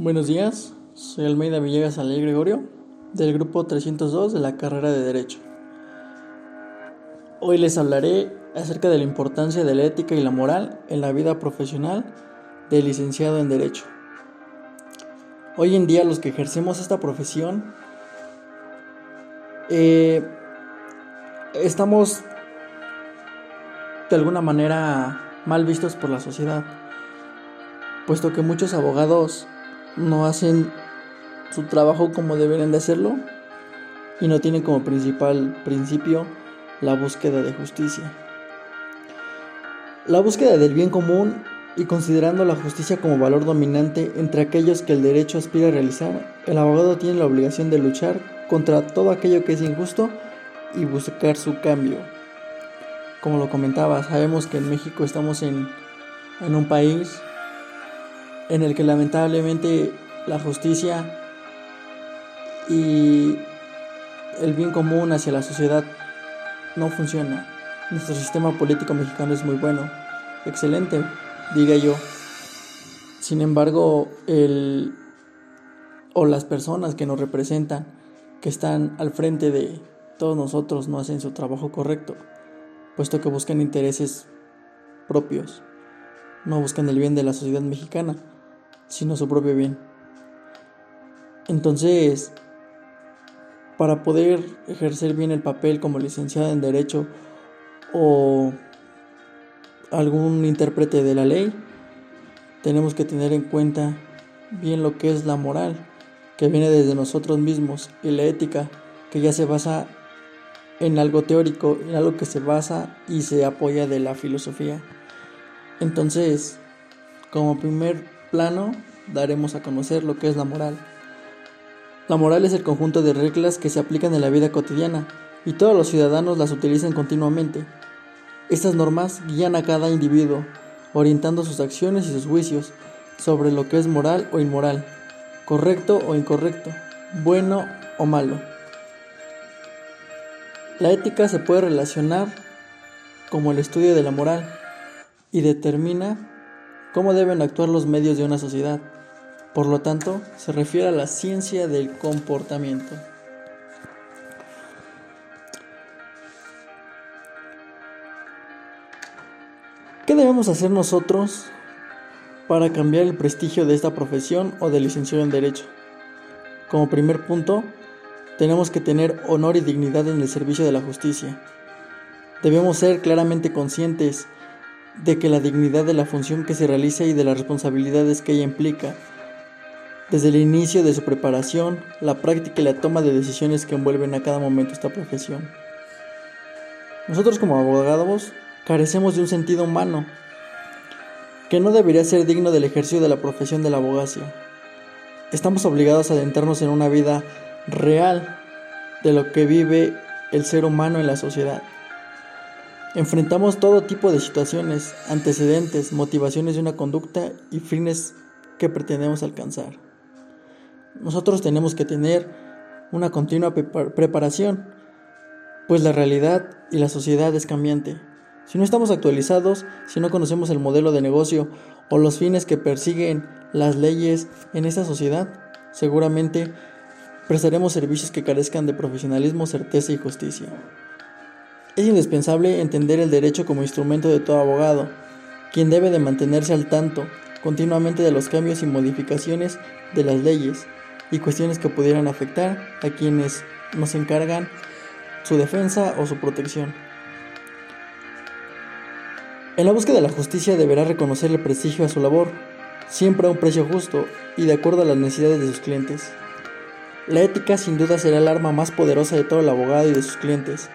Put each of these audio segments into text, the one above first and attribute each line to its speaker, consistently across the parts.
Speaker 1: Buenos días, soy Almeida Villegas Ale Gregorio, del grupo 302 de la carrera de Derecho. Hoy les hablaré acerca de la importancia de la ética y la moral en la vida profesional del licenciado en Derecho. Hoy en día los que ejercemos esta profesión eh, estamos de alguna manera mal vistos por la sociedad, puesto que muchos abogados no hacen su trabajo como deberían de hacerlo y no tienen como principal principio la búsqueda de justicia. La búsqueda del bien común y considerando la justicia como valor dominante entre aquellos que el derecho aspira a realizar, el abogado tiene la obligación de luchar contra todo aquello que es injusto y buscar su cambio. Como lo comentaba, sabemos que en México estamos en, en un país en el que lamentablemente la justicia y el bien común hacia la sociedad no funciona. Nuestro sistema político mexicano es muy bueno, excelente, diga yo. Sin embargo, el o las personas que nos representan, que están al frente de todos nosotros, no hacen su trabajo correcto, puesto que buscan intereses propios, no buscan el bien de la sociedad mexicana sino su propio bien. Entonces, para poder ejercer bien el papel como licenciado en Derecho o algún intérprete de la ley, tenemos que tener en cuenta bien lo que es la moral, que viene desde nosotros mismos, y la ética, que ya se basa en algo teórico, en algo que se basa y se apoya de la filosofía. Entonces, como primer plano daremos a conocer lo que es la moral. La moral es el conjunto de reglas que se aplican en la vida cotidiana y todos los ciudadanos las utilizan continuamente. Estas normas guían a cada individuo, orientando sus acciones y sus juicios sobre lo que es moral o inmoral, correcto o incorrecto, bueno o malo. La ética se puede relacionar como el estudio de la moral y determina cómo deben actuar los medios de una sociedad. Por lo tanto, se refiere a la ciencia del comportamiento. ¿Qué debemos hacer nosotros para cambiar el prestigio de esta profesión o de licenciado en Derecho? Como primer punto, tenemos que tener honor y dignidad en el servicio de la justicia. Debemos ser claramente conscientes de que la dignidad de la función que se realiza y de las responsabilidades que ella implica, desde el inicio de su preparación, la práctica y la toma de decisiones que envuelven a cada momento esta profesión. Nosotros como abogados carecemos de un sentido humano que no debería ser digno del ejercicio de la profesión de la abogacía. Estamos obligados a adentrarnos en una vida real de lo que vive el ser humano en la sociedad. Enfrentamos todo tipo de situaciones, antecedentes, motivaciones de una conducta y fines que pretendemos alcanzar. Nosotros tenemos que tener una continua preparación, pues la realidad y la sociedad es cambiante. Si no estamos actualizados, si no conocemos el modelo de negocio o los fines que persiguen las leyes en esta sociedad, seguramente prestaremos servicios que carezcan de profesionalismo, certeza y justicia. Es indispensable entender el derecho como instrumento de todo abogado, quien debe de mantenerse al tanto continuamente de los cambios y modificaciones de las leyes y cuestiones que pudieran afectar a quienes nos encargan su defensa o su protección. En la búsqueda de la justicia deberá reconocer el prestigio a su labor, siempre a un precio justo y de acuerdo a las necesidades de sus clientes. La ética sin duda será el arma más poderosa de todo el abogado y de sus clientes,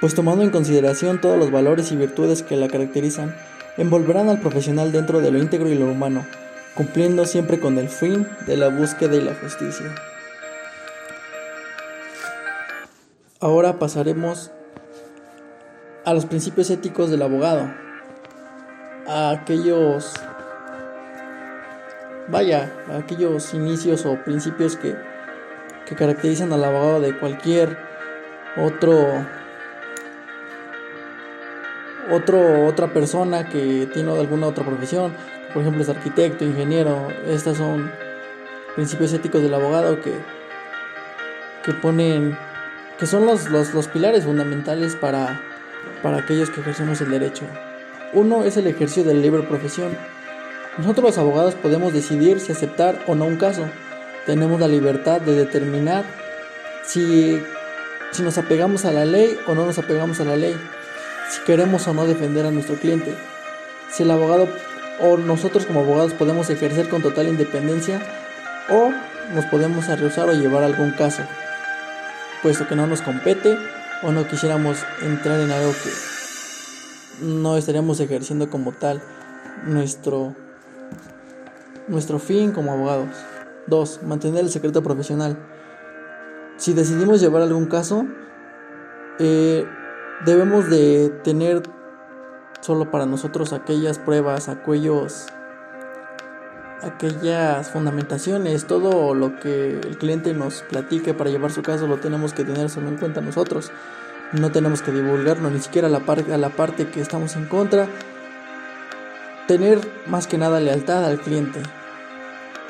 Speaker 1: pues tomando en consideración todos los valores y virtudes que la caracterizan, envolverán al profesional dentro de lo íntegro y lo humano, cumpliendo siempre con el fin de la búsqueda y la justicia. Ahora pasaremos a los principios éticos del abogado, a aquellos, vaya, a aquellos inicios o principios que, que caracterizan al abogado de cualquier otro otro, otra persona que tiene alguna otra profesión, por ejemplo, es arquitecto, ingeniero. Estos son principios éticos del abogado que, que ponen, que son los, los, pilares fundamentales para, para aquellos que ejercemos el derecho. Uno es el ejercicio de la libre profesión. Nosotros los abogados podemos decidir si aceptar o no un caso. Tenemos la libertad de determinar si, si nos apegamos a la ley o no nos apegamos a la ley, si queremos o no defender a nuestro cliente, si el abogado o nosotros como abogados podemos ejercer con total independencia o nos podemos arriesgar o llevar algún caso, puesto que no nos compete o no quisiéramos entrar en algo que no estaríamos ejerciendo como tal nuestro nuestro fin como abogados. 2. Mantener el secreto profesional. Si decidimos llevar algún caso, eh, debemos de tener solo para nosotros aquellas pruebas, aquellos, aquellas fundamentaciones, todo lo que el cliente nos platique para llevar su caso lo tenemos que tener solo en cuenta nosotros. No tenemos que divulgarlo, ni siquiera a la, a la parte que estamos en contra. Tener más que nada lealtad al cliente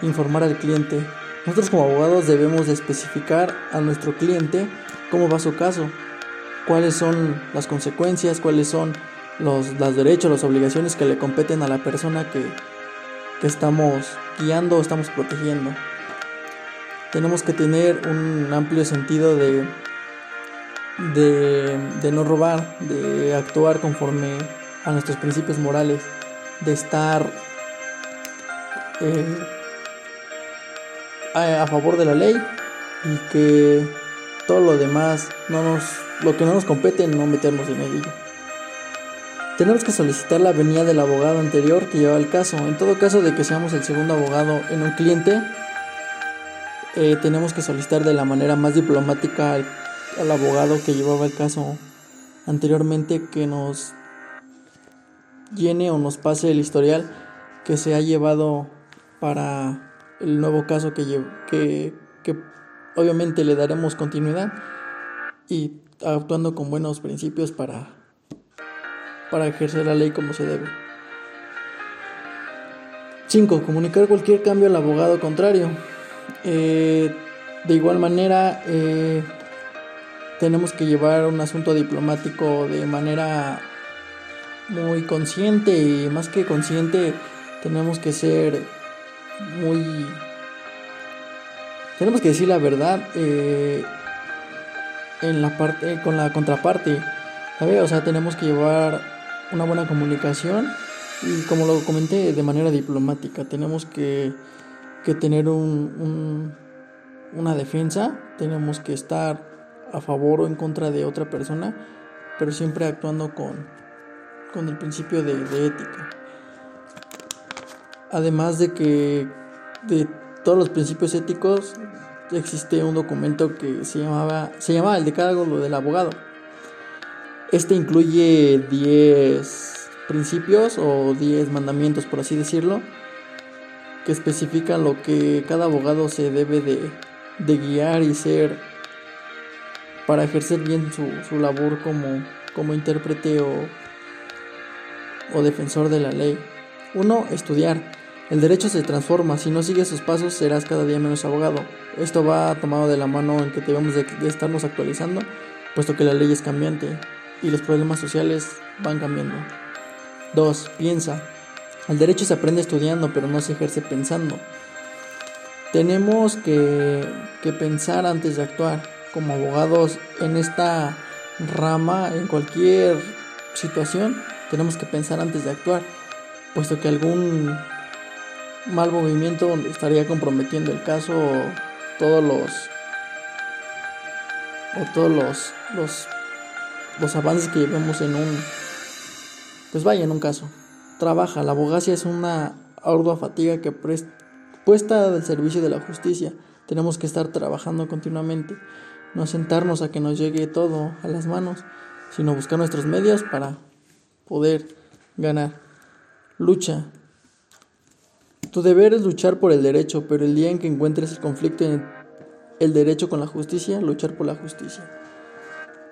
Speaker 1: informar al cliente. Nosotros como abogados debemos de especificar a nuestro cliente cómo va su caso, cuáles son las consecuencias, cuáles son los, derechos, las obligaciones que le competen a la persona que, que estamos guiando o estamos protegiendo. Tenemos que tener un amplio sentido de, de, de no robar, de actuar conforme a nuestros principios morales, de estar eh, a, favor de la ley y que todo lo demás no nos lo que no nos compete no meternos en ello. Tenemos que solicitar la venida del abogado anterior que lleva el caso. En todo caso de que seamos el segundo abogado en un cliente, eh, tenemos que solicitar de la manera más diplomática al, abogado que llevaba el caso anteriormente que nos llene o nos pase el historial que se ha llevado para el nuevo caso que, que, que obviamente le daremos continuidad y actuando con buenos principios para, para ejercer la ley como se debe. 5. Comunicar cualquier cambio al abogado contrario. Eh, de igual manera, eh, tenemos que llevar un asunto diplomático de manera muy consciente y más que consciente, tenemos que ser muy... Tenemos que decir la verdad eh, en la parte, con la contraparte, ¿sabe? O sea, tenemos que llevar una buena comunicación y como lo comenté de manera diplomática, tenemos que, que tener un, una defensa, tenemos que estar a favor o en contra de otra persona, pero siempre actuando con, con el principio de ética. Además de que de todos los principios éticos existe un documento que se llamaba se llamaba el decálogo del abogado. Este incluye 10 principios o 10 mandamientos, por así decirlo, que especifican lo que cada abogado se debe de, guiar y ser para ejercer bien su, su labor como, como intérprete o, o defensor de la ley. Uno, estudiar. El derecho se transforma, si no sigues sus pasos serás cada día menos abogado. Esto va tomado de la mano en que debemos de, estarnos actualizando, puesto que la ley es cambiante y los problemas sociales van cambiando. 2. Piensa. El derecho se aprende estudiando, pero no se ejerce pensando. Tenemos que, que pensar antes de actuar. Como abogados en esta rama, en cualquier situación, tenemos que pensar antes de actuar, puesto que algún mal movimiento donde estaría comprometiendo el caso todos los o todos los, los los avances que llevemos en un pues vaya en un caso. Trabaja la abogacía es una ardua fatiga que puesta al servicio de la justicia tenemos que estar trabajando continuamente no sentarnos a que nos llegue todo a las manos sino buscar nuestros medios para poder ganar. Lucha tu deber es luchar por el derecho, pero el día en que encuentres el conflicto en el derecho con la justicia, luchar por la justicia.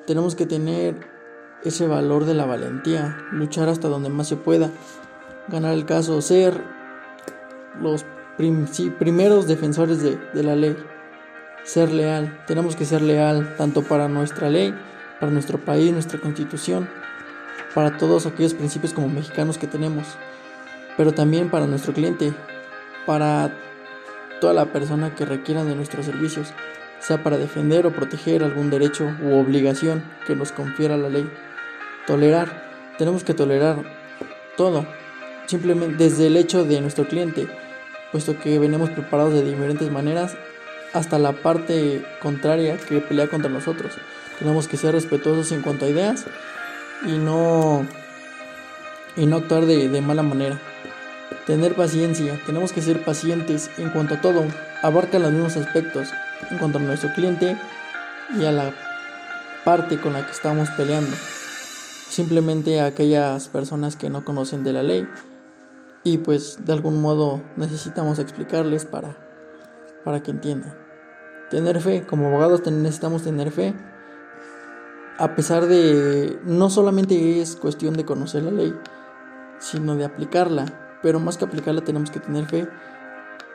Speaker 1: Tenemos que tener ese valor de la valentía, luchar hasta donde más se pueda, ganar el caso, ser los primeros defensores de, de la ley. Ser leal. Tenemos que ser leal tanto para nuestra ley, para nuestro país, nuestra constitución, para todos aquellos principios como mexicanos que tenemos, pero también para nuestro cliente, para toda la persona que requiera de nuestros servicios, sea para defender o proteger algún derecho u obligación que nos confiera la ley. Tolerar. Tenemos que tolerar todo, simplemente desde el hecho de nuestro cliente, puesto que venimos preparados de diferentes maneras, hasta la parte contraria que pelea contra nosotros. Tenemos que ser respetuosos en cuanto a ideas y no, y no actuar de, de mala manera. Tener paciencia, tenemos que ser pacientes. En cuanto a todo, abarca los mismos aspectos. En cuanto a nuestro cliente y a la parte con la que estamos peleando. Simplemente a aquellas personas que no conocen de la ley. Y pues de algún modo necesitamos explicarles para, para que entiendan. Tener fe, como abogados necesitamos tener fe. A pesar de no solamente es cuestión de conocer la ley, sino de aplicarla, pero más que aplicarla tenemos que tener fe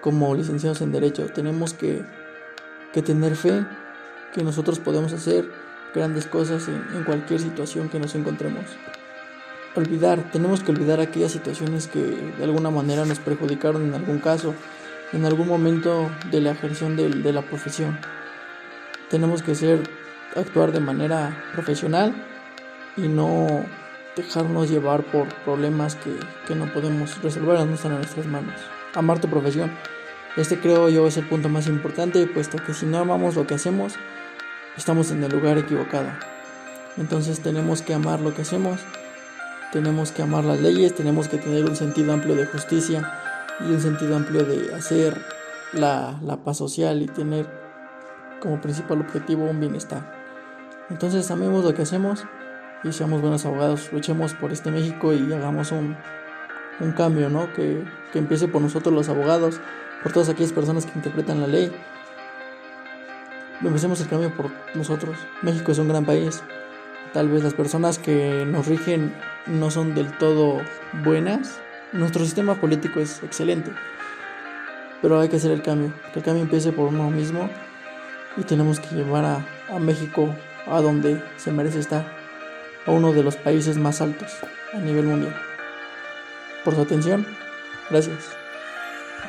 Speaker 1: como licenciados en derecho, tenemos que, que tener fe que nosotros podemos hacer grandes cosas en, cualquier situación que nos encontremos. Olvidar, tenemos que olvidar aquellas situaciones que de alguna manera nos perjudicaron en algún caso, en algún momento de la ejerción de la profesión. Tenemos que ser actuar de manera profesional y no dejarnos llevar por problemas que, que no podemos resolver, no están en nuestras manos. Amar tu profesión. Este creo yo es el punto más importante, puesto que si no amamos lo que hacemos, estamos en el lugar equivocado. Entonces tenemos que amar lo que hacemos, tenemos que amar las leyes, tenemos que tener un sentido amplio de justicia y un sentido amplio de hacer la, la paz social y tener como principal objetivo un bienestar. Entonces amemos lo que hacemos y seamos buenos abogados, luchemos por este México y hagamos un, un cambio, ¿no? Que, que empiece por nosotros los abogados, por todas aquellas personas que interpretan la ley. Empecemos el cambio por nosotros. México es un gran país. Tal vez las personas que nos rigen no son del todo buenas. Nuestro sistema político es excelente. Pero hay que hacer el cambio. Que el cambio empiece por uno mismo. Y tenemos que llevar a, a México a donde se merece estar, a uno de los países más altos a nivel mundial. Por su atención, gracias.